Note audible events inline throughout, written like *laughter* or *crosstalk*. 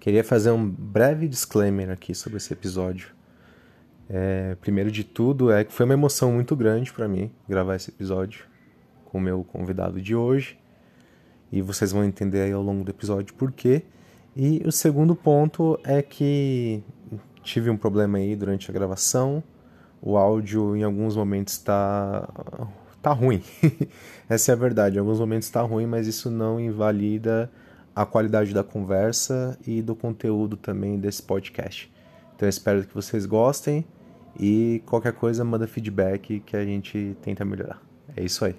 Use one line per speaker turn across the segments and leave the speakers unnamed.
Queria fazer um breve disclaimer aqui sobre esse episódio. É, primeiro de tudo, é que foi uma emoção muito grande para mim gravar esse episódio com o meu convidado de hoje. E vocês vão entender aí ao longo do episódio por quê. E o segundo ponto é que tive um problema aí durante a gravação. O áudio em alguns momentos está tá ruim. *laughs* Essa é a verdade. Em alguns momentos está ruim, mas isso não invalida a qualidade da conversa e do conteúdo também desse podcast. Então eu espero que vocês gostem e qualquer coisa manda feedback que a gente tenta melhorar. É isso aí.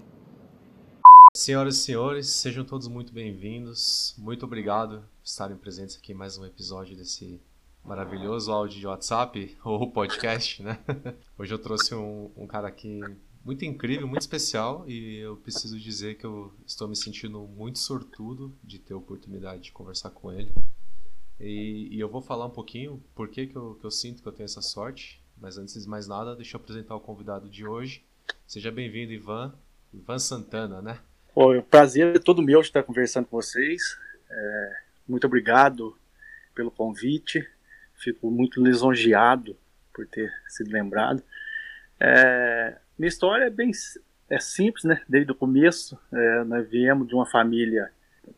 Senhoras e senhores, sejam todos muito bem-vindos. Muito obrigado por estarem presentes aqui em mais um episódio desse maravilhoso áudio de WhatsApp *laughs* ou podcast, né? *laughs* Hoje eu trouxe um, um cara aqui muito incrível, muito especial e eu preciso dizer que eu estou me sentindo muito sortudo de ter a oportunidade de conversar com ele. E, e eu vou falar um pouquinho por que, que, eu, que eu sinto que eu tenho essa sorte, mas antes de mais nada, deixa eu apresentar o convidado de hoje. Seja bem-vindo, Ivan. Ivan Santana, né?
O prazer é todo meu de estar conversando com vocês. É, muito obrigado pelo convite. Fico muito lisonjeado por ter sido lembrado. É, minha história é bem é simples, né? Desde o começo, é, nós viemos de uma família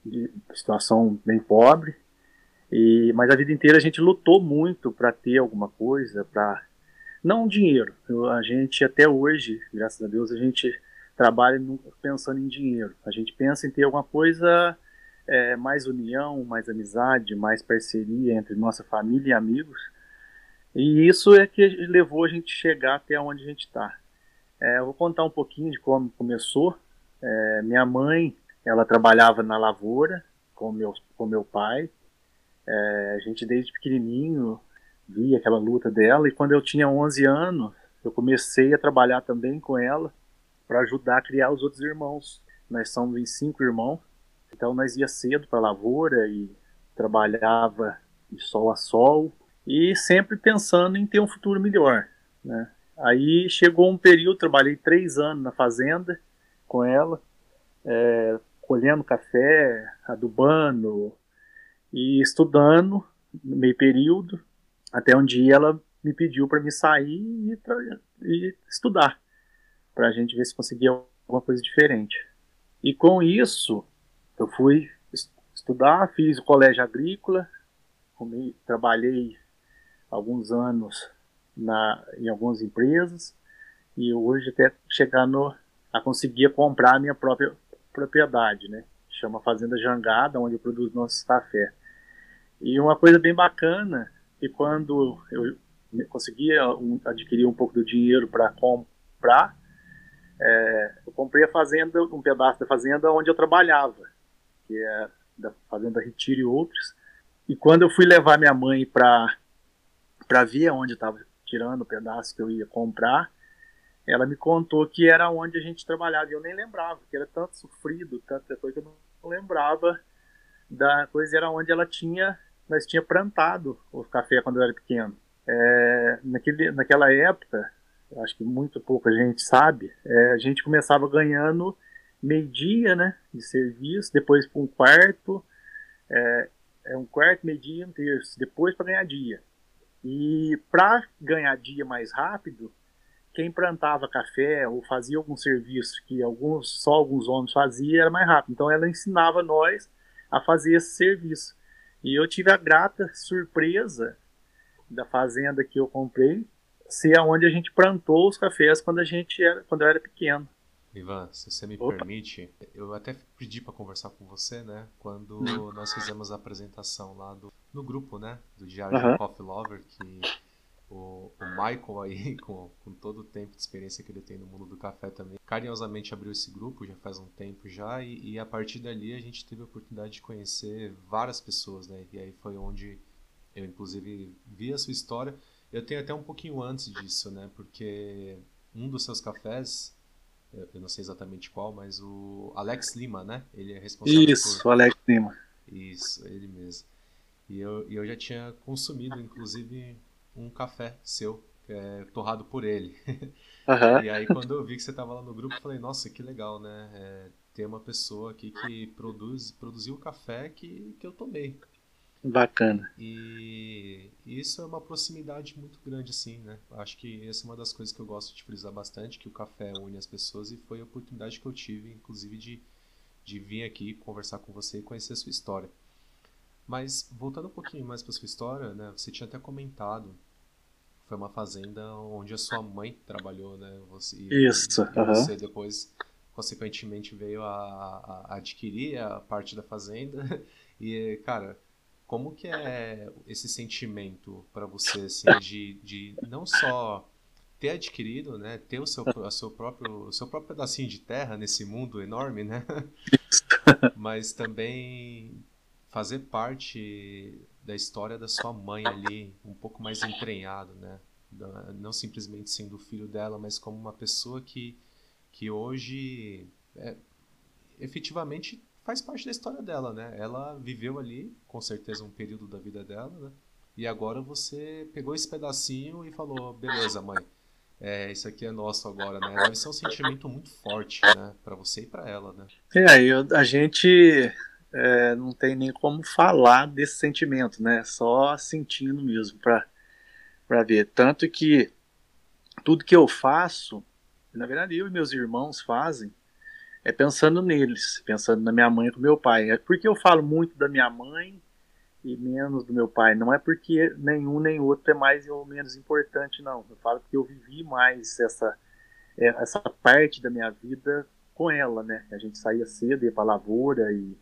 de situação bem pobre, e mas a vida inteira a gente lutou muito para ter alguma coisa, para não dinheiro. A gente até hoje, graças a Deus, a gente trabalha pensando em dinheiro. A gente pensa em ter alguma coisa é, mais união, mais amizade, mais parceria entre nossa família e amigos. E isso é que levou a gente chegar até onde a gente está. É, eu vou contar um pouquinho de como começou. É, minha mãe, ela trabalhava na lavoura com meu, com meu pai. É, a gente desde pequenininho via aquela luta dela e quando eu tinha 11 anos, eu comecei a trabalhar também com ela para ajudar a criar os outros irmãos. Nós somos em cinco irmãos, então nós ia cedo para a lavoura e trabalhava de sol a sol e sempre pensando em ter um futuro melhor, né? Aí chegou um período, trabalhei três anos na fazenda com ela, é, colhendo café, adubando e estudando no meio período, até um dia ela me pediu para me sair e, e estudar, para a gente ver se conseguia alguma coisa diferente. E com isso, eu fui estudar, fiz o colégio agrícola, trabalhei alguns anos na, em algumas empresas e hoje até chegar no, a conseguir comprar a minha própria propriedade, né? Chama Fazenda Jangada, onde eu produzo nosso café. E uma coisa bem bacana que quando eu conseguia adquirir um pouco do dinheiro para comprar, é, eu comprei a fazenda, um pedaço da fazenda onde eu trabalhava, que é da Fazenda Retiro e outros. E quando eu fui levar minha mãe para para ver onde estava tirando o pedaço que eu ia comprar, ela me contou que era onde a gente trabalhava. E eu nem lembrava, que era tanto sofrido, tanta coisa que eu não lembrava da coisa. Era onde ela tinha, nós tinha plantado o café quando eu era pequeno. É, naquele, naquela época, acho que muito pouca gente sabe, é, a gente começava ganhando meio-dia né, de serviço, depois para um quarto, é, é um quarto, meio-dia, um terço, depois para ganhar dia. E para ganhar dia mais rápido, quem plantava café ou fazia algum serviço que alguns só alguns homens faziam era mais rápido. Então ela ensinava nós a fazer esse serviço. E eu tive a grata surpresa da fazenda que eu comprei ser aonde a gente plantou os cafés quando a gente era quando eu era pequeno.
Ivan, se você me Opa. permite, eu até pedi para conversar com você, né? Quando nós fizemos a apresentação lá do, no grupo, né? Do Diário uhum. do Coffee Lover, que o, o Michael aí, *laughs* com, com todo o tempo de experiência que ele tem no mundo do café também, carinhosamente abriu esse grupo já faz um tempo já, e, e a partir dali a gente teve a oportunidade de conhecer várias pessoas, né? E aí foi onde eu, inclusive, vi a sua história. Eu tenho até um pouquinho antes disso, né? Porque um dos seus cafés eu não sei exatamente qual, mas o Alex Lima, né? Ele é responsável
Isso, por... o Alex Lima.
Isso, ele mesmo. E eu, eu já tinha consumido, inclusive, um café seu, é torrado por ele. *laughs* Uhum. e aí, quando eu vi que você estava lá no grupo, eu falei, nossa, que legal, né? É, ter uma pessoa aqui que produz, produziu o café que, que eu tomei.
Bacana.
E isso é uma proximidade muito grande, assim, né? Acho que essa é uma das coisas que eu gosto de frisar bastante, que o café une as pessoas e foi a oportunidade que eu tive, inclusive, de, de vir aqui conversar com você e conhecer a sua história. Mas, voltando um pouquinho mais para sua história, né? Você tinha até comentado foi uma fazenda onde a sua mãe trabalhou, né? Você,
Isso.
E, você depois, consequentemente, veio a, a, adquirir a parte da fazenda. *laughs* E, cara, como que é esse sentimento para você, assim, de, de não só ter adquirido, né, ter o seu, seu próprio, o seu próprio pedacinho de terra nesse mundo enorme, né, *laughs* mas também fazer parte da história da sua mãe ali, um pouco mais entranhado, né? Não simplesmente sendo filho dela, mas como uma pessoa que, que hoje é, efetivamente faz parte da história dela, né? Ela viveu ali, com certeza, um período da vida dela, né? E agora você pegou esse pedacinho e falou, beleza, mãe, é, isso aqui é nosso agora, né? Deve ser um sentimento muito forte, né? Para você e para ela, né?
É, eu, a gente é, não tem nem como falar desse sentimento, né? Só sentindo mesmo para ver. Tanto que tudo que eu faço, na verdade eu e meus irmãos fazem, é pensando neles, pensando na minha mãe e no meu pai. É porque eu falo muito da minha mãe e menos do meu pai. Não é porque nenhum nem outro é mais ou menos importante, não. Eu falo que eu vivi mais essa, é, essa parte da minha vida com ela, né? A gente saía cedo, ia para lavoura e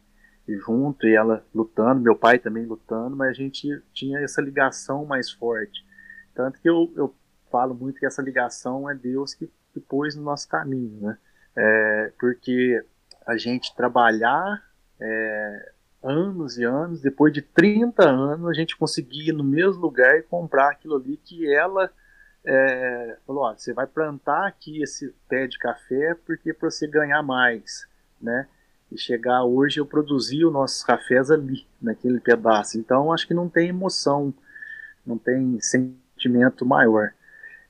junto e ela lutando, meu pai também lutando, mas a gente tinha essa ligação mais forte. Tanto que eu, eu falo muito que essa ligação é Deus que, que pôs no nosso caminho, né? É, porque a gente trabalhar é, anos e anos, depois de 30 anos, a gente conseguia no mesmo lugar e comprar aquilo ali que ela é, falou: ó, você vai plantar aqui esse pé de café porque para você ganhar mais, né? E chegar hoje eu produzi os nossos cafés ali, naquele pedaço. Então acho que não tem emoção, não tem sentimento maior.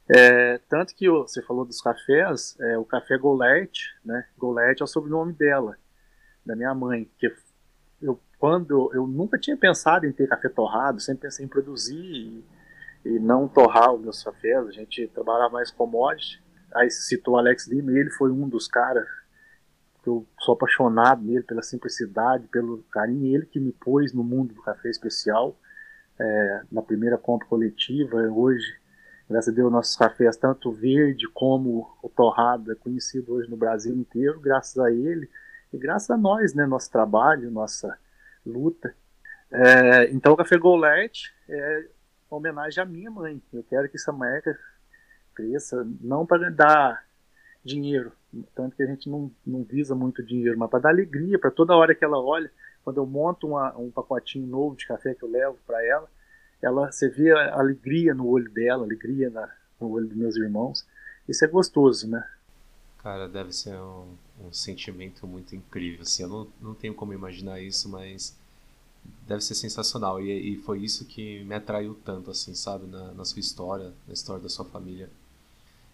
É, tanto que você falou dos cafés, é, o café Golert, né? Golert é o sobrenome dela, da minha mãe. Que eu, quando eu nunca tinha pensado em ter café torrado, sempre pensei em produzir e, e não torrar os meus cafés. A gente trabalhava mais commodity. Aí citou Alex Lima, ele foi um dos caras eu sou apaixonado nele pela simplicidade, pelo carinho, ele que me pôs no mundo do café especial, é, na primeira compra coletiva, hoje, graças a Deus, nossos cafés, tanto verde como o torrado, é conhecido hoje no Brasil inteiro, graças a ele, e graças a nós, né, nosso trabalho, nossa luta. É, então, o Café Golert é uma homenagem à minha mãe, eu quero que essa marca cresça, não para dar dinheiro, tanto que a gente não, não visa muito dinheiro, mas para dar alegria, para toda hora que ela olha, quando eu monto uma, um pacotinho novo de café que eu levo para ela, ela você vê a alegria no olho dela, alegria na, no olho dos meus irmãos. Isso é gostoso, né?
Cara, deve ser um, um sentimento muito incrível. Assim, eu não, não tenho como imaginar isso, mas deve ser sensacional. E, e foi isso que me atraiu tanto, assim, sabe, na, na sua história, na história da sua família.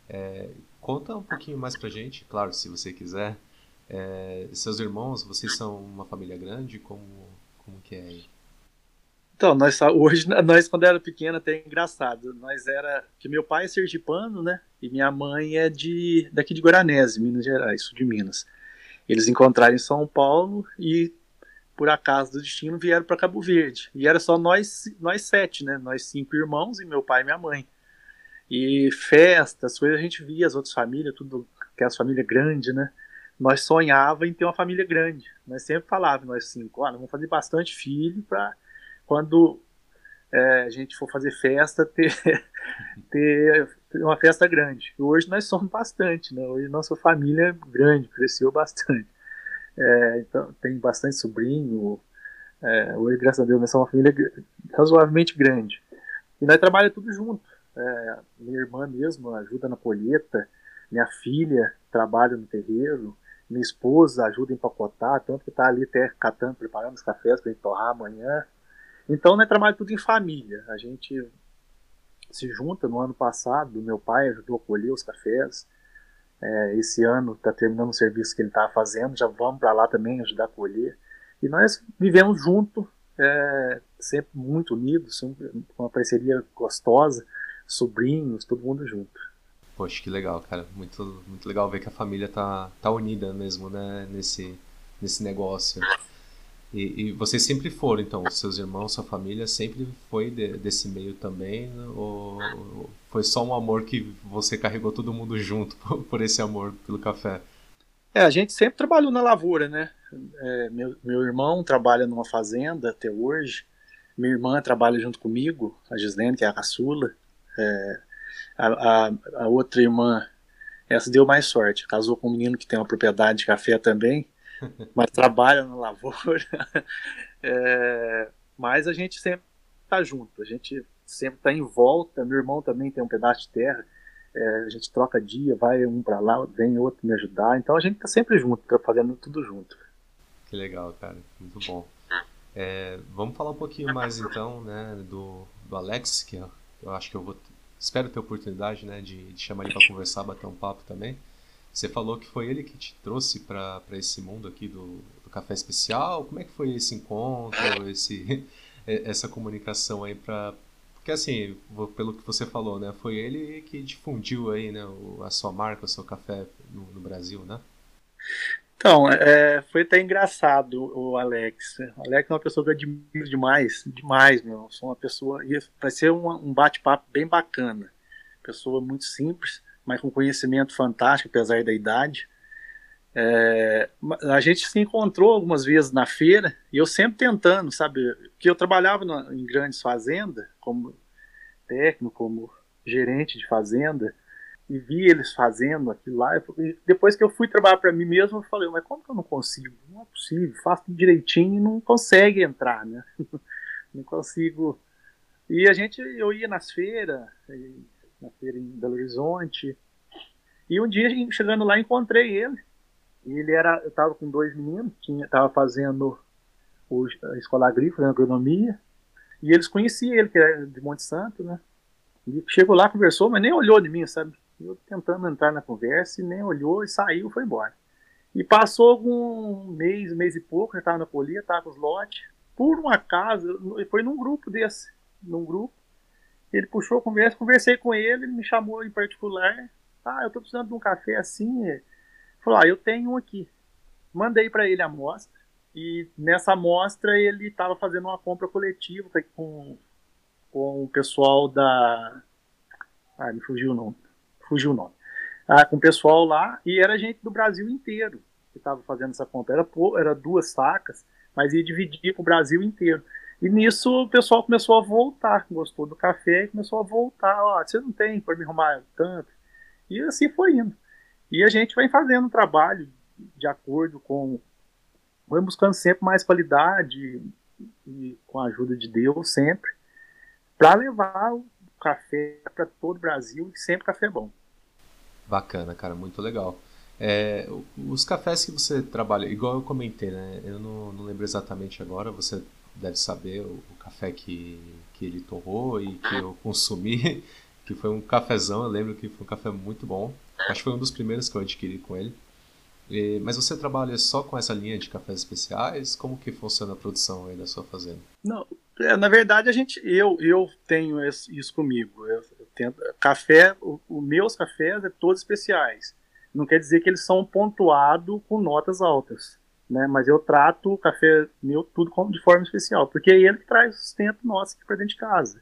É, conta um pouquinho mais pra gente, claro, se você quiser. É, seus irmãos, vocês são uma família grande? Como, como que é aí?
Então, nós hoje, *laughs* nós quando era pequena, até engraçado. Nós era que meu pai é sergipano, né? E minha mãe é de daqui de Guaranese, Minas Gerais, sul de Minas. Eles encontraram em São Paulo e por acaso do destino vieram para Cabo Verde. E era só nós nós sete, né? Nós cinco irmãos e meu pai e minha mãe. E festas, coisas a gente via as outras famílias, tudo que as famílias grandes, né? Nós sonhava em ter uma família grande. Nós sempre falávamos, nós cinco, olha, vamos fazer bastante filho para quando é, a gente for fazer festa *laughs* ter, ter uma festa grande. Hoje nós somos bastante, né? Hoje nossa família é grande, cresceu bastante. É, então tem bastante sobrinho. É, hoje, graças a Deus, nós somos uma família razoavelmente grande. E nós trabalhamos tudo junto. É, minha irmã mesmo ajuda na colheita, minha filha trabalha no terreiro, minha esposa ajuda a empacotar, tanto que está ali até catando, preparando os cafés para a gente torrar amanhã. Então, né, trabalho tudo em família. A gente se junta. No ano passado, meu pai ajudou a colher os cafés. É, esse ano está terminando o serviço que ele estava fazendo, já vamos para lá também ajudar a colher. E nós vivemos junto, é, sempre muito unidos, sempre uma parceria gostosa, sobrinhos, todo mundo junto.
Poxa, que legal, cara. Muito, muito legal ver que a família tá, tá unida mesmo, né, nesse, nesse negócio. E, e vocês sempre foram, então, seus irmãos, sua família sempre foi de, desse meio também? Ou, ou foi só um amor que você carregou todo mundo junto *laughs* por, por esse amor pelo café?
É, a gente sempre trabalhou na lavoura, né? É, meu, meu irmão trabalha numa fazenda até hoje. Minha irmã trabalha junto comigo, a Gislene, que é a caçula. É, a, a, a, outra irmã, essa deu mais sorte, casou com um menino que tem uma propriedade de café também, *laughs* mas trabalha na lavoura. *laughs* É, mas a gente sempre está junto, a gente sempre está em volta. Meu irmão também tem um pedaço de terra é, a gente troca dia, vai um para lá, vem outro me ajudar. Então a gente tá sempre junto, tá fazendo tudo junto.
Que legal, cara, muito bom. É, vamos falar um pouquinho mais então, né, do, do Alex, que eu, eu acho que eu vou espero ter oportunidade, né, de, de chamar ele para conversar, bater um papo também. Você falou que foi ele que te trouxe para esse mundo aqui do, do café especial. Como é que foi esse encontro, esse *laughs* essa comunicação aí para porque assim, pelo que você falou, né? Foi ele que difundiu aí, né? a sua marca, o seu café no, no Brasil, né?
Então, é, foi até engraçado o Alex. O Alex é uma pessoa que eu admiro demais, demais, meu. Sou uma pessoa. Vai ser um, um bate-papo bem bacana. Pessoa muito simples, mas com conhecimento fantástico, apesar da idade. É, a gente se encontrou algumas vezes na feira e eu sempre tentando, sabe? Que eu trabalhava na, em grandes fazendas, como técnico, como gerente de fazenda, e vi eles fazendo aquilo lá. Depois que eu fui trabalhar para mim mesmo, eu falei: Mas como que eu não consigo? Não é possível, faço direitinho e não consegue entrar, né? *laughs* não consigo. E a gente, eu ia nas feiras, na feira em Belo Horizonte, e um dia chegando lá encontrei ele ele era, eu estava com dois meninos, tinha, estava fazendo o, a escola agrícola, agronomia, e eles conheciam ele, que era de Monte Santo, né? E chegou lá, conversou, mas nem olhou de mim, sabe? Eu tentando entrar na conversa, e nem olhou e saiu, foi embora. E passou algum mês, mês e pouco, já estava na polia, estava com os lotes. Por um acaso, foi num grupo desse, num grupo. Ele puxou a conversa, conversei com ele, ele me chamou em particular. Ah, eu estou precisando de um café assim, Falou, ah, eu tenho um aqui. Mandei para ele a amostra e nessa amostra ele estava fazendo uma compra coletiva com, com o pessoal da... Ah, me fugiu o nome. Fugiu o nome. Ah, com o pessoal lá e era gente do Brasil inteiro que estava fazendo essa compra. Era, era duas sacas, mas ia dividir com o Brasil inteiro. E nisso o pessoal começou a voltar, gostou do café começou a voltar. Ó, você não tem para me arrumar tanto? E assim foi indo. E a gente vai fazendo um trabalho de acordo com. Vai buscando sempre mais qualidade e com a ajuda de Deus, sempre, para levar o café para todo o Brasil e sempre café bom.
Bacana, cara, muito legal. É, os cafés que você trabalha, igual eu comentei, né? Eu não, não lembro exatamente agora, você deve saber o, o, café que, que ele torrou e que eu consumi, *laughs* que foi um cafezão, eu lembro que foi um café muito bom. Acho que foi um dos primeiros que eu adquiri com ele. E, mas você trabalha só com essa linha de cafés especiais? Como que funciona a produção aí da sua fazenda?
Não, é, na verdade a gente, eu, eu tenho isso comigo. Eu, eu tento, café, os meus cafés é todos especiais. Não quer dizer que eles são pontuados com notas altas, né? Mas eu trato o café meu tudo como de forma especial, porque é ele que traz o sustento nosso aqui para dentro de casa,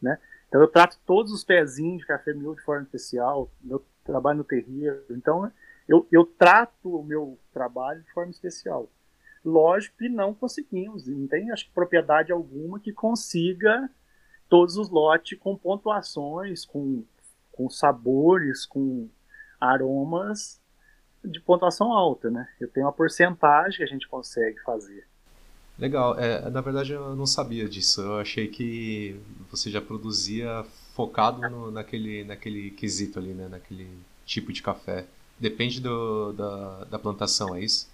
né? Então eu trato todos os pezinhos de café meu de forma especial. Meu trabalho no terreiro. Então, eu, eu trato o meu trabalho de forma especial. Lógico que não conseguimos, não tem acho, propriedade alguma que consiga todos os lotes com pontuações, com, com sabores, com aromas de pontuação alta, né? Eu tenho uma porcentagem que a gente consegue fazer.
Legal. É, na verdade, eu não sabia disso. Eu achei que você já produzia focado no, naquele, naquele quesito ali, né? Naquele tipo de café. Depende do, da, da plantação, é isso?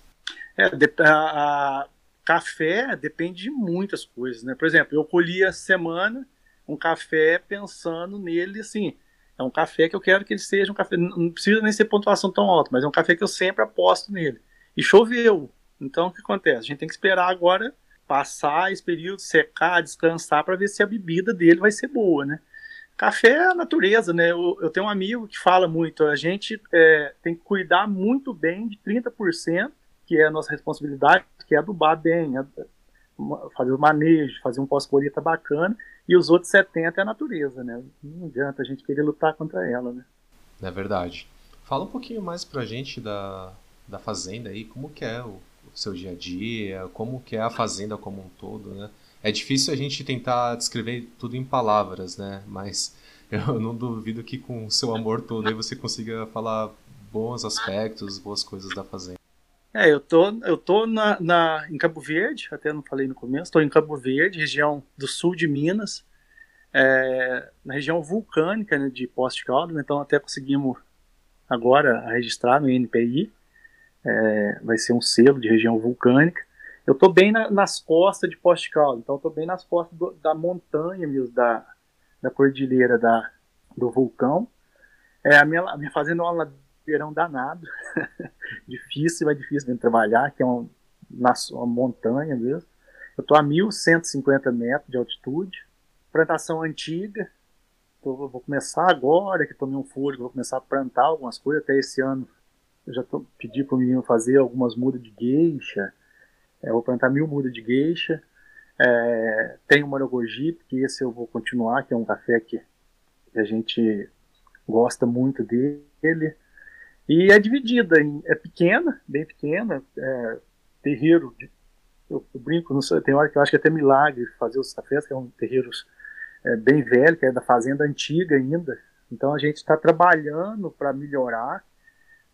É, a, a, café depende de muitas coisas, né? Por exemplo, eu colhi a semana um café pensando nele assim. É um café que eu quero que ele seja um café. Não precisa nem ser pontuação tão alta, mas é um café que eu sempre aposto nele. E choveu. Então o que acontece? A gente tem que esperar agora passar esse período, secar, descansar para ver se a bebida dele vai ser boa, né? Café é a natureza, né? Eu, eu tenho um amigo que fala muito, a gente é, tem que cuidar muito bem de 30%, que é a nossa responsabilidade, que é adubar bem, fazer o manejo, fazer um pós-colheita bacana, e os outros 70% é a natureza, né? Não adianta a gente querer lutar contra ela, né?
É verdade. Fala um pouquinho mais pra gente da, da fazenda aí, como que é o, o seu dia a dia, como que é a fazenda como um todo, né? É difícil a gente tentar descrever tudo em palavras, né? Mas *laughs* eu não duvido que com o seu amor todo aí você consiga falar bons aspectos, boas coisas da fazenda.
É, eu tô, eu tô na, na, em Cabo Verde, até não falei no começo, estou em Cabo Verde, região do sul de Minas, é, na região vulcânica né, de Poste Caldas, então até conseguimos agora registrar no INPI, é, vai ser um selo de região vulcânica. Eu estou bem na, nas costas de Poste Caldas, então estou bem nas costas do, da montanha mesmo, da, da cordilheira da, do vulcão. É, a, minha, a minha fazenda é um ladeirão danado, *laughs* difícil, é difícil de trabalhar, que é um, na, uma montanha mesmo. Eu estou a 1.150 metros de altitude, plantação antiga, tô, vou começar agora, que tomei um fôlego, vou começar a plantar algumas coisas, até esse ano eu já tô, pedi para o menino fazer algumas mudas de gueixa, é, vou plantar mil mudas de gueixa. É, tem o Maragogi, que esse eu vou continuar, que é um café que a gente gosta muito dele. E é dividida, em, é pequena, bem pequena, é, terreiro, de, eu, eu, brinco, não sei, tem hora que eu acho que é até milagre fazer os cafés, que é um terreiro é, bem velho, que é da fazenda antiga ainda. Então a gente está trabalhando para melhorar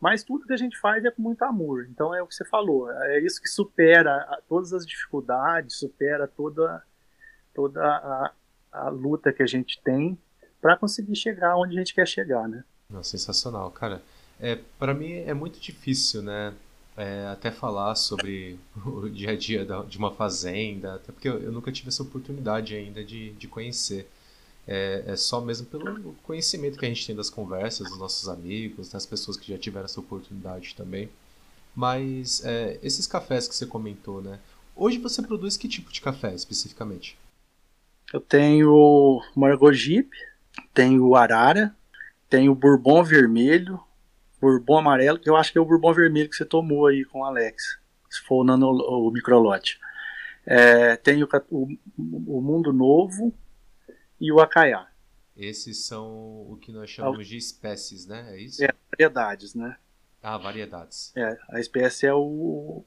mas tudo que a gente faz é com muito amor. Então é o que você falou, é isso que supera todas as dificuldades, supera toda, toda a, a luta que a gente tem para conseguir chegar onde a gente quer chegar, né?
sensacional, cara. É, para mim é muito difícil, né? É, até falar sobre *laughs* o dia a dia de uma fazenda, até porque eu, eu nunca tive essa oportunidade ainda de, de conhecer. É, é, só mesmo pelo conhecimento que a gente tem das conversas dos nossos amigos, das pessoas que já tiveram essa oportunidade também. Mas é, esses cafés que você comentou, né? Hoje você produz que tipo de café especificamente?
Eu tenho o Margogip, tenho Arara, tenho Bourbon Vermelho, Bourbon Amarelo, que eu acho que é o Bourbon Vermelho que você tomou aí com o Alex, se for o, nano, o microlote. É, tenho o, o Mundo Novo, e o acaiá.
Esses são o que nós chamamos de espécies, né? É isso?
É, variedades, né?
Ah, variedades.
É, a espécie é o.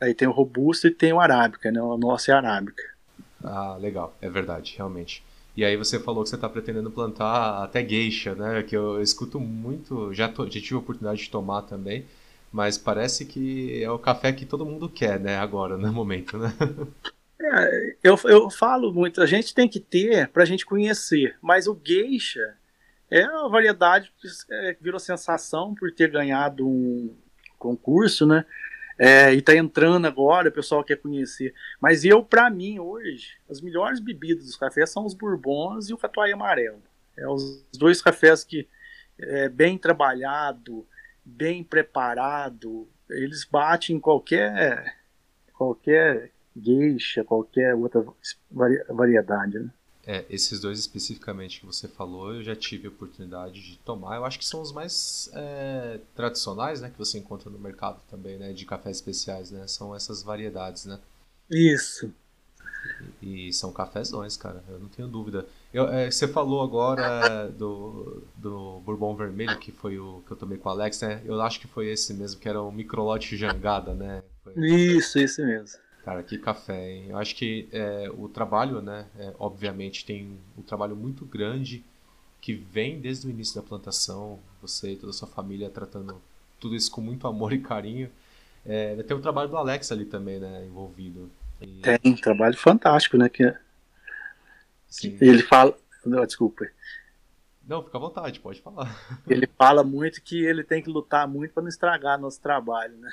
Aí tem o robusto e tem o arábica, né? O nosso é arábica.
Ah, legal, é verdade, realmente. E aí você falou que você está pretendendo plantar até geisha, né? Que eu, escuto muito, já, to, já tive a oportunidade de tomar também, mas parece que é o café que todo mundo quer, né? Agora, no momento, né?
É, eu, eu falo muito, a gente tem que ter para a gente conhecer, mas o geisha é uma variedade que é, virou sensação por ter ganhado um concurso, né? É, e tá entrando agora, o pessoal quer conhecer. Mas eu, para mim, hoje, as melhores bebidas dos cafés são os bourbons e o catuai amarelo. É os dois cafés que é bem trabalhado, bem preparado, eles batem em qualquer qualquer geisha, qualquer outra variedade. Né?
É, esses dois especificamente que você falou, eu já tive a oportunidade de tomar. Eu acho que são os mais é, tradicionais, né, que você encontra no mercado também, né, de cafés especiais, né? São essas variedades, né?
Isso.
E, e são cafezões, cara, eu não tenho dúvida. Eu, é, você falou agora do, do Bourbon Vermelho, que foi o que eu tomei com o Alex, né? Eu acho que foi esse mesmo, que era o microlote jangada, né? Foi...
Isso, esse mesmo.
Cara, que café, hein? Eu acho que é, o trabalho, né, é, obviamente tem um trabalho muito grande que vem desde o início da plantação, você e toda a sua família tratando tudo isso com muito amor e carinho. É, tem o trabalho do Alex ali também, né, envolvido.
E... Tem, um trabalho fantástico, né, que Sim. ele fala, não, desculpa,
não, fica à vontade, pode falar. *laughs*
Ele fala muito que ele tem que lutar muito para não estragar nosso trabalho, né?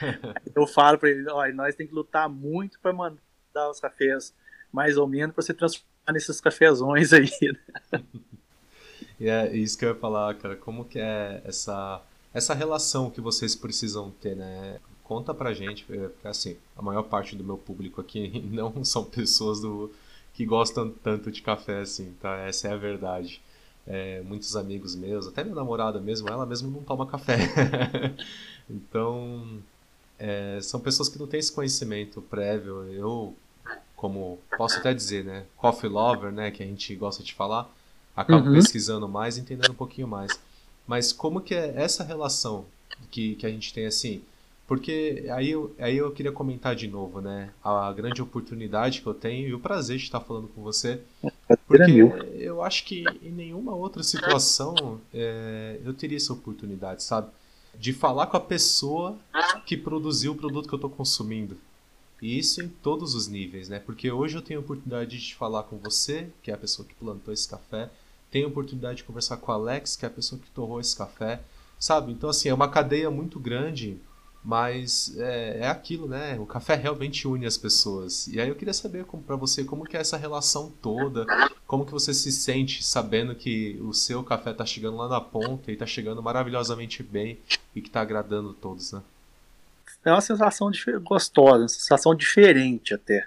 *laughs* Eu falo para ele, olha, nós tem que lutar muito para mandar os cafés mais ou menos para se transformar nesses cafezões aí. Né? *laughs*
e é isso que eu ia falar, cara, como que é essa essa relação que vocês precisam ter, né? conta pra gente, é, assim, a maior parte do meu público aqui não são pessoas do que gostam tanto de café assim, tá? Essa é a verdade. É, muitos amigos meus, até minha namorada mesmo, ela mesmo não toma café. *laughs* então, é, são pessoas que não têm esse conhecimento prévio. Eu, como posso até dizer, né, coffee lover, né, que a gente gosta de falar, acabo uhum. pesquisando mais, entendendo um pouquinho mais. Mas como que é essa relação que, que a gente tem assim? Porque aí eu, aí eu queria comentar de novo, né? A grande oportunidade que eu tenho e o prazer de estar falando com você. Porque eu acho que em nenhuma outra situação é, eu teria essa oportunidade, sabe? De falar com a pessoa que produziu o produto que eu estou consumindo. E isso em todos os níveis, né? Porque hoje eu tenho a oportunidade de falar com você, que é a pessoa que plantou esse café. Tenho a oportunidade de conversar com o Alex, que é a pessoa que torrou esse café. Sabe? Então, assim, é uma cadeia muito grande mas é, é, aquilo, né? O café realmente une as pessoas. E aí eu queria saber para você como que é essa relação toda, como que você se sente sabendo que o seu café está chegando lá na ponta e está chegando maravilhosamente bem e que está agradando todos, né?
É uma sensação gostosa, uma sensação diferente até.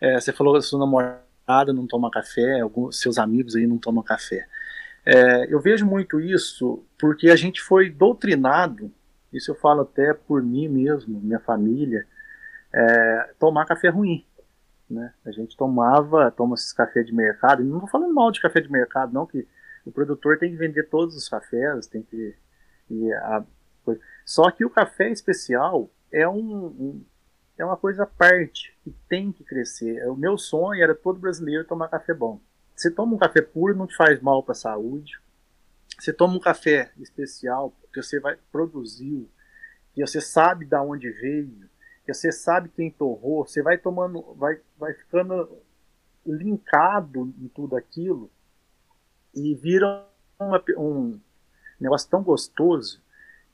É, você falou que sua namorada não toma café, alguns seus amigos aí não tomam café. É, eu vejo muito isso porque a gente foi doutrinado isso eu falo até por mim mesmo, minha família, é, tomar café ruim. Né? A gente tomava, toma esses cafés de mercado, não estou falando mal de café de mercado, não, que o produtor tem que vender todos os cafés, tem que. A, só que o café especial é um, um, é uma coisa à parte que tem que crescer. O meu sonho era todo brasileiro tomar café bom. Você toma um café puro, não te faz mal para a saúde. Você toma um café especial que você vai produziu, que você sabe da onde veio, que você sabe quem torrou, você vai tomando, vai, vai ficando linkado em tudo aquilo e vira uma, um negócio tão gostoso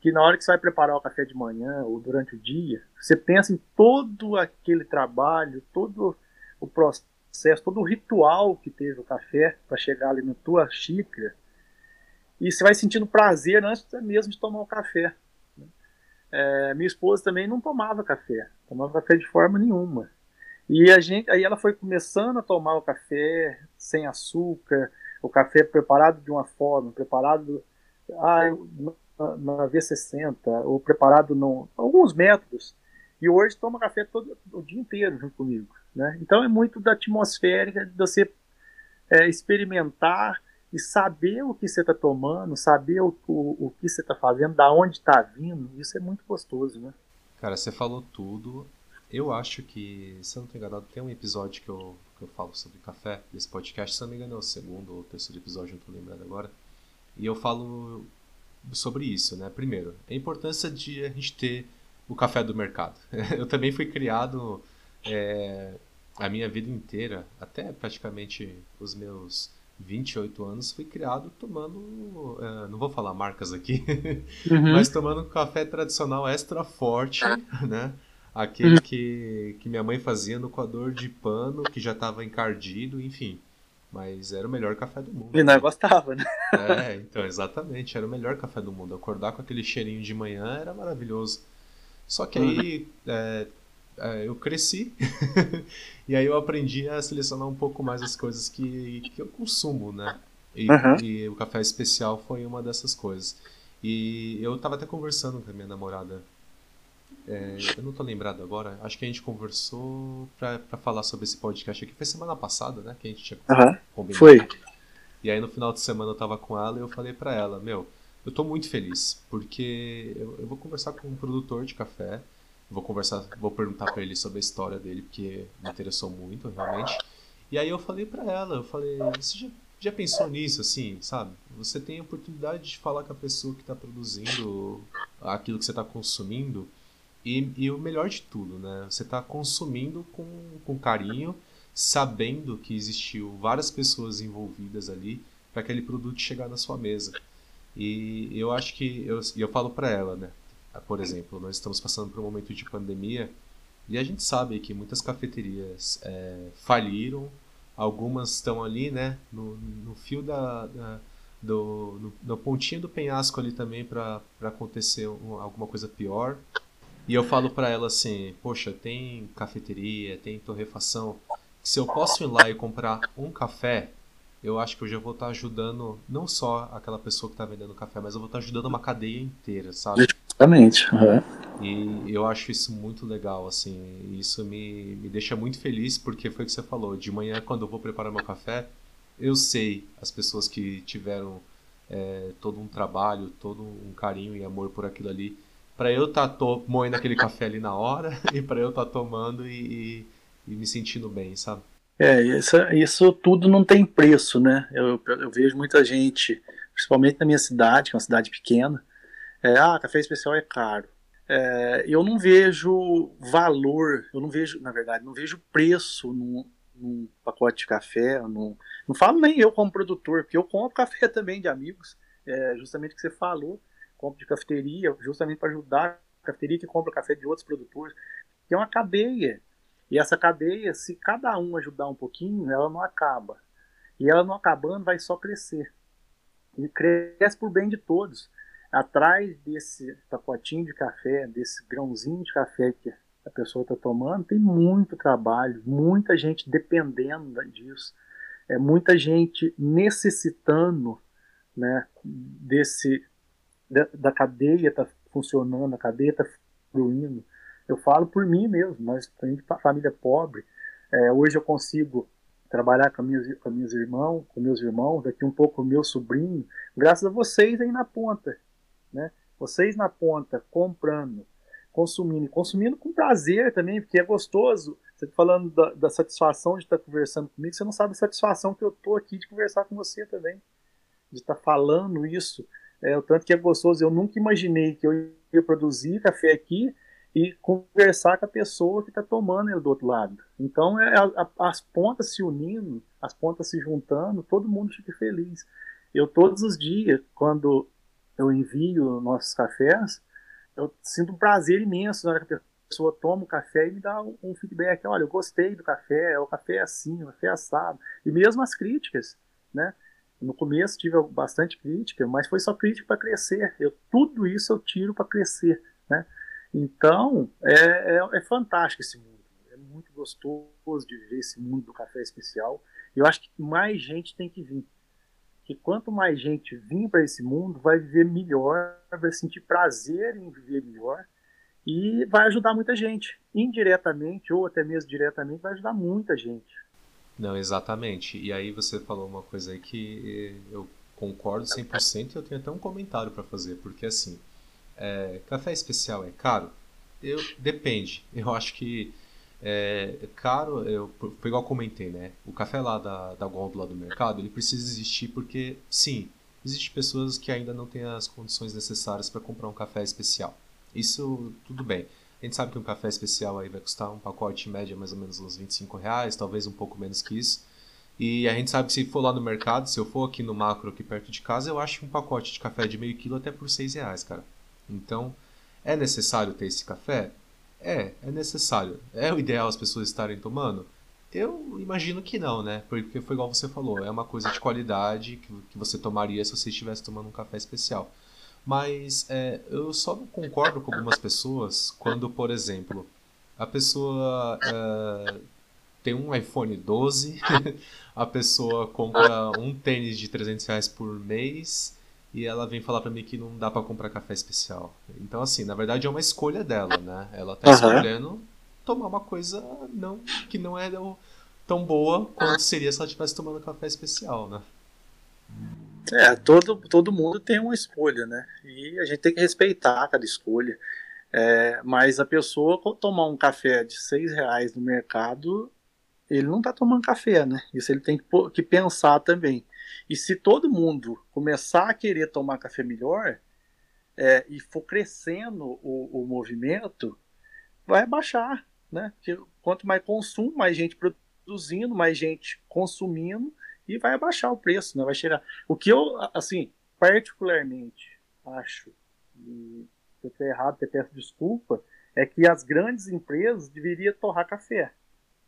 que na hora que você vai preparar o café de manhã ou durante o dia, você pensa em todo aquele trabalho, todo o processo, todo o ritual que teve o café para chegar ali na tua xícara e você vai sentindo prazer antes mesmo de tomar o café. Né? É, minha esposa também não tomava café, tomava café de forma nenhuma. E a gente, aí ela foi começando a tomar o café sem açúcar, o café preparado de uma forma, preparado ah, na, na V60, ou preparado com alguns métodos. E hoje toma café todo o dia inteiro junto comigo. Né? Então é muito da atmosfera de você é, experimentar e saber o que você está tomando, saber o, o, o que você está fazendo, da onde está vindo, isso é muito gostoso, né?
Cara, você falou tudo. Eu acho que, se eu não estou enganado, tem um episódio que eu, que eu falo sobre café desse podcast. Se não me engano, é o segundo ou terceiro episódio, não estou lembrando agora. E eu falo sobre isso, né? Primeiro, a importância de a gente ter o café do mercado. *laughs* eu também fui criado é, a minha vida inteira, até praticamente os meus 28 anos, fui criado tomando, uh, não vou falar marcas aqui, uhum. *laughs* mas tomando café tradicional extra forte, né? Aquele uhum. que, que minha mãe fazia no coador de pano, que já estava encardido, enfim. Mas era o melhor café do mundo.
E nós gostava, né?
É, então, exatamente, era o melhor café do mundo. Acordar com aquele cheirinho de manhã era maravilhoso. Só que aí, uhum. é, é, eu cresci *laughs* e aí eu aprendi a selecionar um pouco mais as coisas que, que eu consumo, né? E, uhum. e, o café especial foi uma dessas coisas. E eu tava até conversando com a minha namorada. É, eu não tô lembrado agora. Acho que a gente conversou pra, pra falar sobre esse podcast aqui. Foi semana passada, né? Que a gente tinha
uhum. combinado. Foi.
E aí no final de semana eu tava com ela e eu falei pra ela: Meu, eu tô muito feliz. Porque eu, eu vou conversar com um produtor de café Vou conversar, vou perguntar para ele sobre a história dele, porque me interessou muito, realmente. E aí eu falei para ela, eu falei, você já, já pensou nisso, assim, sabe? Você tem a oportunidade de falar com a pessoa que está produzindo aquilo que você está consumindo. E, e, o melhor de tudo, né? Você está consumindo com, com carinho, sabendo que existiu várias pessoas envolvidas ali para aquele produto chegar na sua mesa. E eu acho que eu, eu falo para ela, né? Por exemplo, nós estamos passando por um momento de pandemia e a gente sabe que muitas cafeterias é, faliram, algumas estão ali, né, no, no fio da, da do, no, no, pontinho do penhasco ali também para acontecer um, alguma coisa pior. E eu falo para ela assim, poxa, tem cafeteria, tem torrefação. Se eu posso ir lá e comprar um café, eu acho que eu já vou estar tá ajudando não só aquela pessoa que está vendendo café, mas eu vou estar tá ajudando uma cadeia inteira, sabe?
Exatamente.
Uhum. E eu acho isso muito legal, assim. Isso me, me deixa muito feliz, porque foi o que você falou. De manhã, quando eu vou preparar meu café, eu sei as pessoas que tiveram é, todo um trabalho, todo um carinho e amor por aquilo ali para eu estar tá moendo aquele café ali na hora *laughs* e para eu estar tá tomando e, e, me sentindo bem, sabe?
É, isso, isso tudo não tem preço, né? Eu, eu vejo muita gente, principalmente na minha cidade, que é uma cidade pequena, é, ah, café especial é caro. É, eu não vejo valor, eu não vejo, na verdade, não vejo preço num, num pacote de café. Num, não falo nem eu como produtor, porque eu compro café *laughs* também de amigos, é, justamente o que você falou compra de cafeteria, justamente para ajudar a cafeteria que compra café de outros produtores, é uma cadeia. E essa cadeia, se cada um ajudar um pouquinho, ela não acaba. E ela não acabando, vai só crescer. E cresce por bem de todos. Atrás desse pacotinho de café, desse grãozinho de café que a pessoa está tomando, tem muito trabalho, muita gente dependendo disso, é muita gente necessitando né, desse da, da cadeia tá funcionando, a cadeia tá fluindo. Eu falo por mim mesmo, mas tem família pobre. É, hoje eu consigo trabalhar com meus, com irmãos, com meus irmãos, daqui um pouco o meu sobrinho, graças a vocês aí na ponta, né? Vocês na ponta, comprando, consumindo, consumindo com prazer também, porque é gostoso. Você tá falando da, da satisfação de estar conversando comigo, você não sabe a satisfação que eu tô aqui de conversar com você também, de estar falando isso é, o tanto que é gostoso. Eu nunca imaginei que eu ia produzir café aqui e conversar com a pessoa que está tomando ele do outro lado. Então, é, a, a, as pontas se unindo, as pontas se juntando, todo mundo fica feliz. Eu, todos os dias, quando eu envio nossos cafés, eu sinto um prazer imenso na hora que a pessoa toma o café e me dá um, feedback. Olha, eu gostei do café, o café é assim, o café é assado. E mesmo as críticas, né? No começo tive bastante crítica, mas foi só crítica para crescer. Eu, tudo isso eu tiro para crescer, né? Então, é, é, é, fantástico esse mundo. É muito gostoso de viver esse mundo do café especial. Eu acho que mais gente tem que vir. Que quanto mais gente vir para esse mundo, vai viver melhor, vai sentir prazer em viver melhor e vai ajudar muita gente. Indiretamente ou até mesmo diretamente, vai ajudar muita gente.
Não, exatamente. E aí você falou uma coisa aí que eu concordo 100% e eu tenho até um comentário para fazer, porque assim, é, café especial é caro? Eu, depende. *laughs* Eu acho que é, caro, eu, igual comentei, né? O café lá da, da gôndola do mercado, ele precisa existir porque, sim, existem pessoas que ainda não têm as condições necessárias para comprar um café especial. Isso, tudo bem. A gente sabe que um café especial aí vai custar um pacote média mais ou menos uns 25 reais, talvez um pouco menos que isso. E a gente sabe que se for lá no mercado, se eu for aqui no macro aqui perto de casa, eu acho um pacote de café de meio quilo até por 6 reais, cara. Então, é necessário ter esse café? É, é necessário. É o ideal as pessoas estarem tomando? Eu imagino que não, né? Porque foi igual você falou, é uma coisa de qualidade que, você tomaria se você estivesse tomando um café especial. Mas é, eu só não concordo com algumas pessoas quando, por exemplo, a pessoa é, tem um iPhone 12, *laughs* a pessoa compra um tênis de 300 reais por mês e ela vem falar para mim que não dá para comprar café especial. Então, assim, na verdade é uma escolha dela, né? Ela tá uhum. escolhendo tomar uma coisa não que não é tão boa quanto seria se ela estivesse tomando café especial, né?
É, todo, todo mundo tem uma escolha, né? E a gente tem que respeitar cada escolha. É, mas a pessoa tomar um café de seis reais no mercado, ele não está tomando café, né? Isso ele tem que, que, pensar também. E se todo mundo começar a querer tomar café melhor é, e for crescendo o, o movimento, vai baixar, né? Porque quanto mais consumo, mais gente produzindo, mais gente consumindo, e vai abaixar o preço, né? Vai chegar. O que eu, assim, particularmente acho, e se eu estiver errado, eu peço desculpa, é que as grandes empresas deveriam torrar café.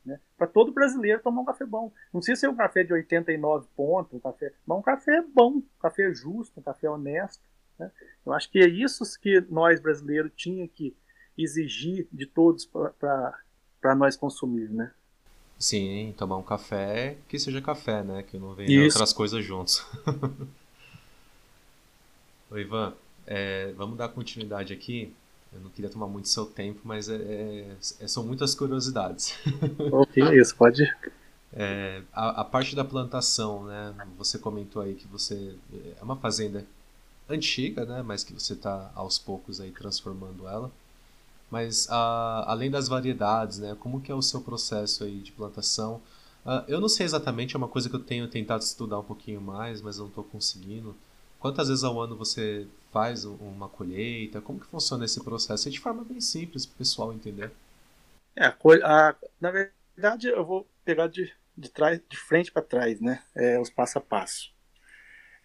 Né? Para todo brasileiro tomar um café bom. Não sei se é um café de 89 pontos, um café, mas um café bom, um café justo, um café honesto. Né? Eu acho que é isso que nós brasileiros tinha que exigir de todos para nós consumir, né?
Sim, tomar um café que seja café, né? Que não venha outras coisas juntos. *laughs* Oi, Ivan, é, vamos dar continuidade aqui. Eu não queria tomar muito seu tempo, mas é, é, é são muitas curiosidades. *laughs*
Ok, isso, pode.
É, a, a, parte da plantação, né? Você comentou aí que você é uma fazenda antiga, né? Mas que você está aos poucos aí transformando ela. Mas a, além das variedades, né? Como que é o seu processo aí de plantação? Uh, eu não sei exatamente, é uma coisa que eu tenho tentado estudar um pouquinho mais, mas não estou conseguindo. Quantas vezes ao ano você faz uma colheita? Como que funciona esse processo? É de forma bem simples para o pessoal entender.
É, a, na verdade eu vou pegar de, de, trás, de frente para trás, né? É, os passo a passo.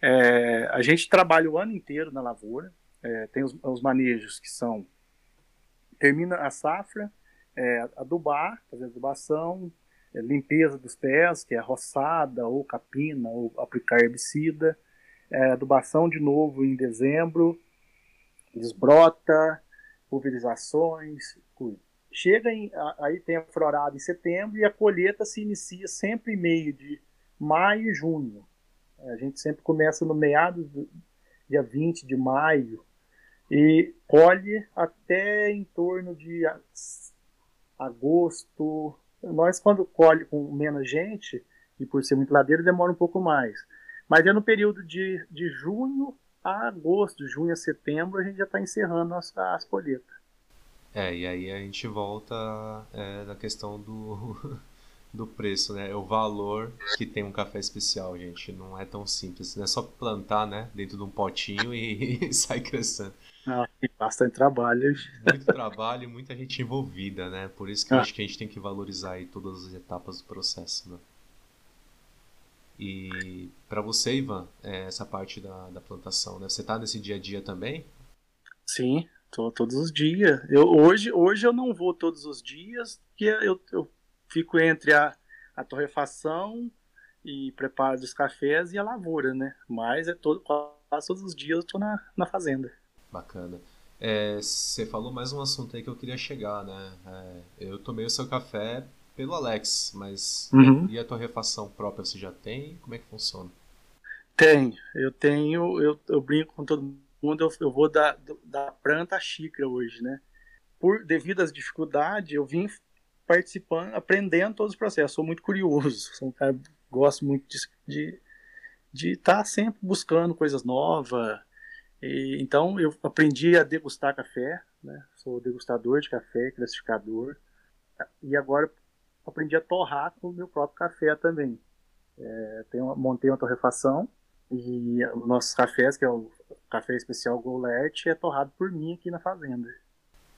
É, a gente trabalha o ano inteiro na lavoura, é, tem os, os, manejos que são termina a safra, é, adubar, fazer adubação, é, limpeza dos pés, que é roçada ou capina ou aplicar herbicida, é, adubação de novo em dezembro, desbrota, pulverizações, chega em, aí tem a florada em setembro e a colheita se inicia sempre em meio de maio e junho. A gente sempre começa no meados do dia 20 de maio e colhe até em torno de agosto. Nós, quando colhe com menos gente, e por ser muito ladeira, demora um pouco mais. Mas é no período de, de junho a agosto, junho a setembro, a gente já está encerrando as, as colheitas.
É, e aí a gente volta é, na questão do, *laughs* do preço, né? O valor que tem um café especial, gente. Não é tão simples. Não é só plantar, né? Dentro de um potinho e, *laughs* e sai crescendo.
Ah, tem bastante trabalho.
Muito trabalho e muita gente envolvida, né? Por isso que eu ah. acho que a gente tem que valorizar aí todas as etapas do processo, né? E para você, Ivan, é essa parte da, da plantação, né? Você tá nesse dia a dia também?
Sim, tô todos os dias. Eu, hoje, hoje eu não vou todos os dias, porque eu, eu fico entre a, a torrefação e preparo dos cafés e a lavoura, né? Mas é todo, quase todos os dias eu tô na, na fazenda.
Bacana. É, você falou mais um assunto aí que eu queria chegar, né? É, eu tomei o seu café pelo Alex, mas uhum. e a torrefação própria você já tem? Como é que funciona?
Tem, eu tenho, eu, eu brinco com todo mundo, eu, eu vou da, da planta à xícara hoje, né? Por devido às dificuldades, eu vim participando, aprendendo todos os processos. Sou muito curioso, *laughs* sou um cara gosto muito de de estar tá sempre buscando coisas novas. E, então eu aprendi a degustar café, né? Sou degustador de café, classificador. E agora aprendi a torrar com o meu próprio café também. É, tenho, montei uma torrefação e nossos cafés, que é o café especial Golert, é torrado por mim aqui na fazenda.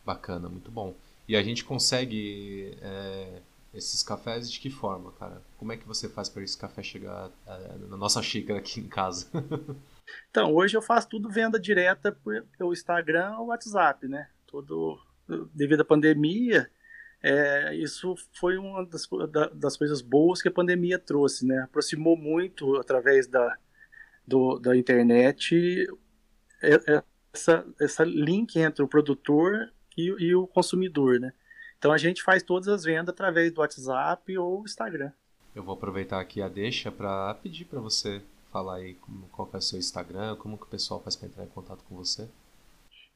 Bacana, muito bom. E a gente consegue é, esses cafés de que forma, cara? Como é que você faz para esse café chegar é, na nossa xícara aqui em casa? *laughs*
então, hoje eu faço tudo venda direta pelo Instagram ou WhatsApp, né? Todo, devido à pandemia, é, isso foi uma das, das, coisas boas que a pandemia trouxe, né? Aproximou muito através da, do, da internet essa, essa link entre o produtor e, e, o consumidor, né? Então a gente faz todas as vendas através do WhatsApp ou Instagram.
Eu vou aproveitar aqui a deixa para pedir para você falar aí como, qual é o seu Instagram, como que o pessoal faz para entrar em contato com você.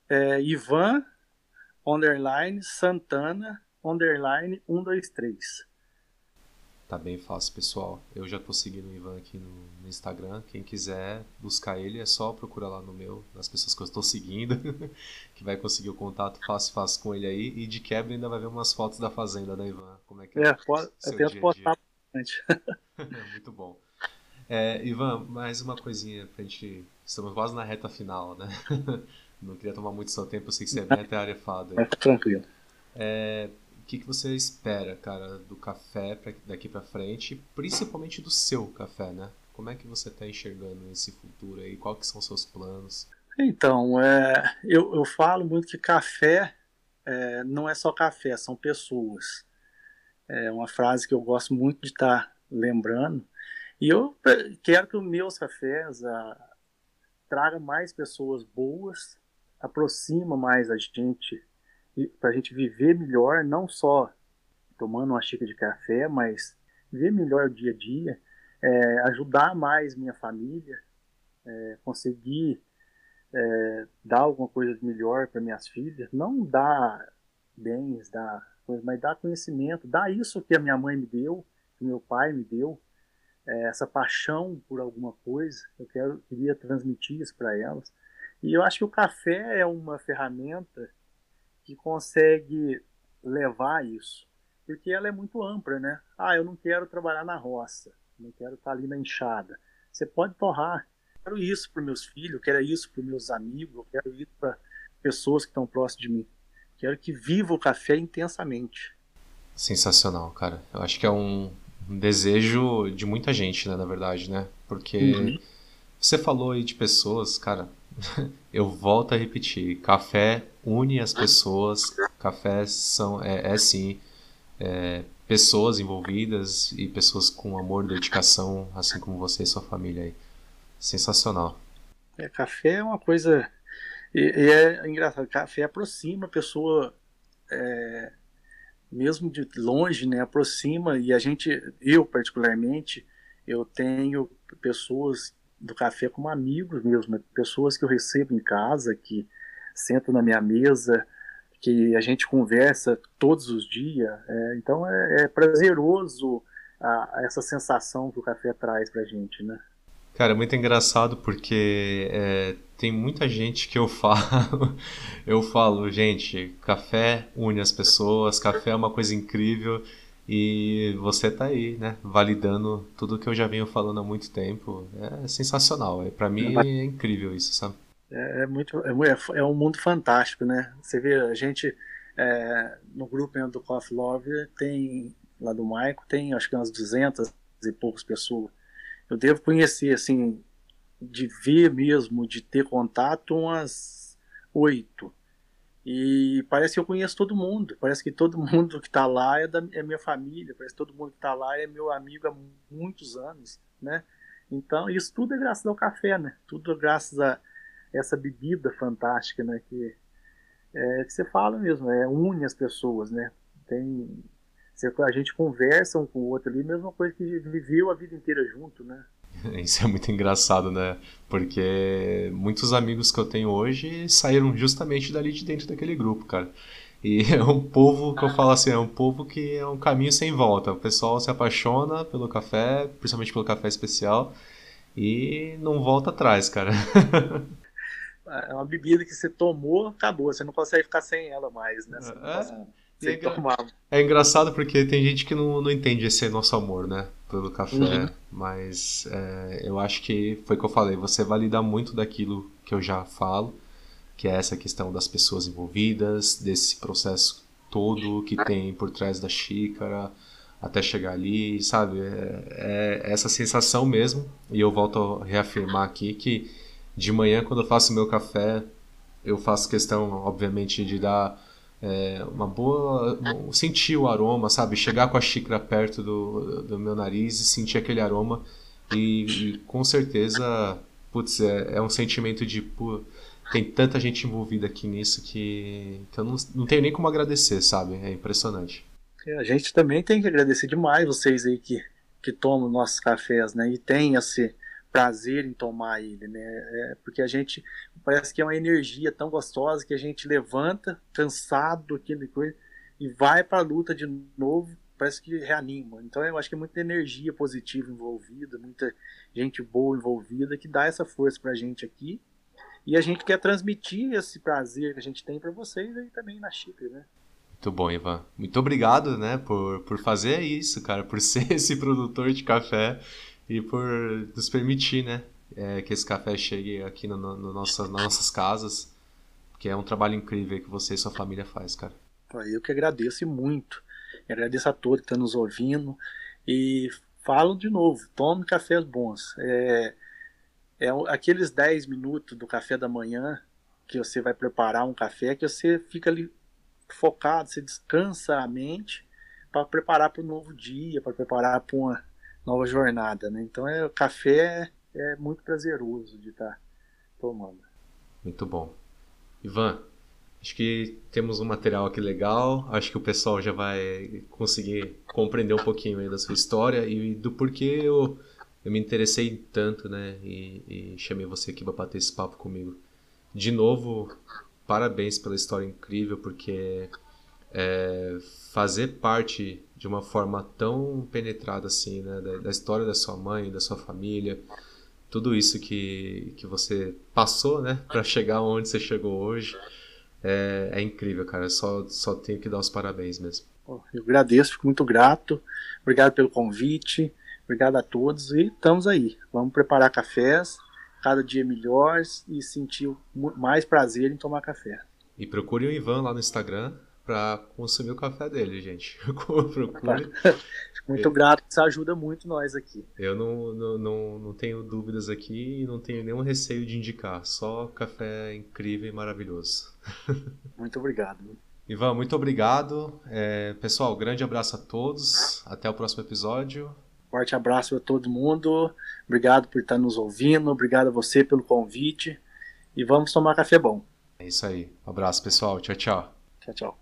É Ivan underline Santana underline 123.
Tá bem fácil, pessoal. Eu já tô seguindo o Ivan aqui no, no, Instagram. Quem quiser buscar ele é só procurar lá no meu, nas pessoas que eu estou seguindo, *laughs* que vai conseguir o contato fácil, fácil com ele aí. E de quebra ainda vai ver umas fotos da fazenda da Ivan. Como é que é?
É, pode, eu tento postar bastante. *laughs* *laughs*
muito bom. É, Ivan, mais uma coisinha pra gente. Estamos quase na reta final, né? Não queria tomar muito seu tempo, eu sei que você é bem atarefado.
É, tranquilo.
É, que, que você espera, cara, do café pra, daqui para frente, principalmente do seu café, né? Como é que você está enxergando esse futuro aí? Quais que são seus planos?
Então, é, eu, eu falo muito que café é, não é só café, são pessoas. É uma frase que eu gosto muito de estar tá lembrando. E eu quero que os meus cafés a, traga mais pessoas boas, aproxima mais a gente para a gente viver melhor, não só tomando uma xícara de café, mas viver melhor o dia a dia, é, ajudar mais minha família, é, conseguir é, dar alguma coisa de melhor para minhas filhas, não dar bens, dar coisas, mas dar conhecimento, dar isso que a minha mãe me deu, que meu pai me deu, é, essa paixão por alguma coisa, eu quero, queria transmitir isso para elas. E eu acho que o café é uma ferramenta que consegue levar isso, porque ela é muito ampla, né? Ah, eu não quero trabalhar na roça, não quero estar ali na enxada. Você pode torrar. Eu quero isso para meus filhos, eu quero isso para meus amigos, eu quero isso para pessoas que estão próximas de mim. Quero que viva o café intensamente.
Sensacional, cara. Eu acho que é um, um desejo de muita gente, né, na verdade, né? Porque uhum. você falou aí de pessoas, cara. *laughs* eu volto a repetir, café une as pessoas. Café são é, é sim é, pessoas envolvidas e pessoas com amor, dedicação, assim como você e sua família aí. Sensacional.
É, café é uma coisa e, e é engraçado, café aproxima a pessoa é, mesmo de longe, né, aproxima e a gente, eu particularmente, eu tenho pessoas do café como amigos mesmo, né, pessoas que eu recebo em casa, que sentam na minha mesa, que a gente conversa todos os dias. É, então é, é prazeroso a, a essa sensação que o café traz pra gente, né?
Cara, é muito engraçado porque é, tem muita gente que eu *laughs* falo, eu falo, gente, café une as pessoas, café é uma coisa incrível e você tá aí, né, validando tudo que eu já venho falando há muito tempo. É sensacional, é para mim é incrível isso, sabe?
É, é muito, é, é, é um mundo fantástico, né? Você vê a gente é, no grupo do Coffee Love tem lá do Maico tem acho que umas 200 e poucas pessoas eu devo conhecer, assim, de ver mesmo, de ter contato, umas oito. E parece que eu conheço todo mundo. Parece que todo *laughs* mundo que está lá é, da, é minha família. Parece que todo mundo que está lá é meu amigo há muitos anos, né? Então, isso tudo é graças ao café, né? Tudo é graças a essa bebida fantástica, né? Que, é, que você fala mesmo, é, une as pessoas, né? Tem a gente conversa um com o outro ali, mesma coisa que viveu a vida inteira junto, né? *laughs*
Isso é muito engraçado, né? Porque muitos amigos que eu tenho hoje saíram justamente dali de dentro daquele grupo, cara. E *laughs* é um povo que eu falo assim, é um povo que é um caminho sem volta. O pessoal se apaixona pelo café, principalmente pelo café especial, e não volta atrás, cara. *laughs*
É uma bebida que você tomou, acabou. Você não consegue ficar sem ela mais, né? Você é,
é, é, engraçado porque tem gente que não, não entende esse nosso amor, né? Pelo café. Uhum. Mas é, eu acho que foi o que eu falei. Você valida muito daquilo que eu já falo, que é essa questão das pessoas envolvidas, desse processo todo que tem por trás da xícara até chegar ali, sabe? É, é essa sensação mesmo. E eu volto a reafirmar aqui que de manhã, quando eu faço meu café, eu faço questão, obviamente, de dar é, uma boa. sentir o aroma, sabe? Chegar com a xícara perto do, do meu nariz e sentir aquele aroma. E, e com certeza, putz, é, é um sentimento de. Pô, tem tanta gente envolvida aqui nisso que, que eu não, não tenho nem como agradecer, sabe? É impressionante.
É, a gente também tem que agradecer demais vocês aí que, que tomam nossos cafés, né? E tem esse prazer em tomar ele, né? É porque a gente parece que é uma energia tão gostosa que a gente levanta cansado aquele coisa e vai para a luta de novo, parece que reanima. Então eu acho que é muita energia positiva envolvida, muita gente boa envolvida que dá essa força para a gente aqui. E a gente quer transmitir esse prazer que a gente tem para vocês aí também na Chipre, né?
Muito bom, Ivan. Muito obrigado, né, por, por fazer isso, cara, por *laughs* ser esse produtor de café e por nos permitir, né, é, que esse café chegue aqui no, no nossa, nas nossas casas, que é um trabalho incrível que você e sua família faz, cara.
Eu que agradeço muito. agradeço a todos que estão nos ouvindo e falo de novo, tome cafés bons. É, é aqueles 10 minutos do café da manhã que você vai preparar um café que você fica ali focado, você descansa a mente para preparar para o novo dia, para preparar para uma nova jornada, né? Então é o café é, muito prazeroso de estar tá tomando.
Muito bom. Ivan, Acho que temos um material aqui legal. Acho que o pessoal já vai conseguir compreender um pouquinho aí da sua história e do porquê eu, eu me interessei tanto, né? E, e chamei você aqui para bater esse papo comigo. De novo, parabéns pela história incrível, porque é, fazer parte de uma forma tão penetrada assim, né? Da, da história da sua mãe, da sua família, tudo isso que, que você passou, né? Para chegar onde você chegou hoje é, é incrível, cara. Só, só tenho que dar os parabéns mesmo.
Eu agradeço, fico muito grato. Obrigado pelo convite. Obrigado a todos e estamos aí. Vamos preparar cafés, cada dia melhores e sentir mais prazer em tomar café.
E procure o Ivan lá no Instagram, para consumir o café dele, gente. *laughs* Procure. *laughs*
muito grato, isso ajuda muito nós aqui.
Eu não, não, não, não tenho dúvidas aqui e não tenho nenhum receio de indicar. Só café incrível e maravilhoso. *laughs*
Muito obrigado.
Ivan, muito obrigado. É, pessoal, grande abraço a todos. Até o próximo episódio.
Forte abraço a todo mundo. Obrigado por estar nos ouvindo. Obrigado a você pelo convite. E vamos tomar café bom.
É isso aí. Um abraço, pessoal. Tchau, tchau.
Tchau, tchau.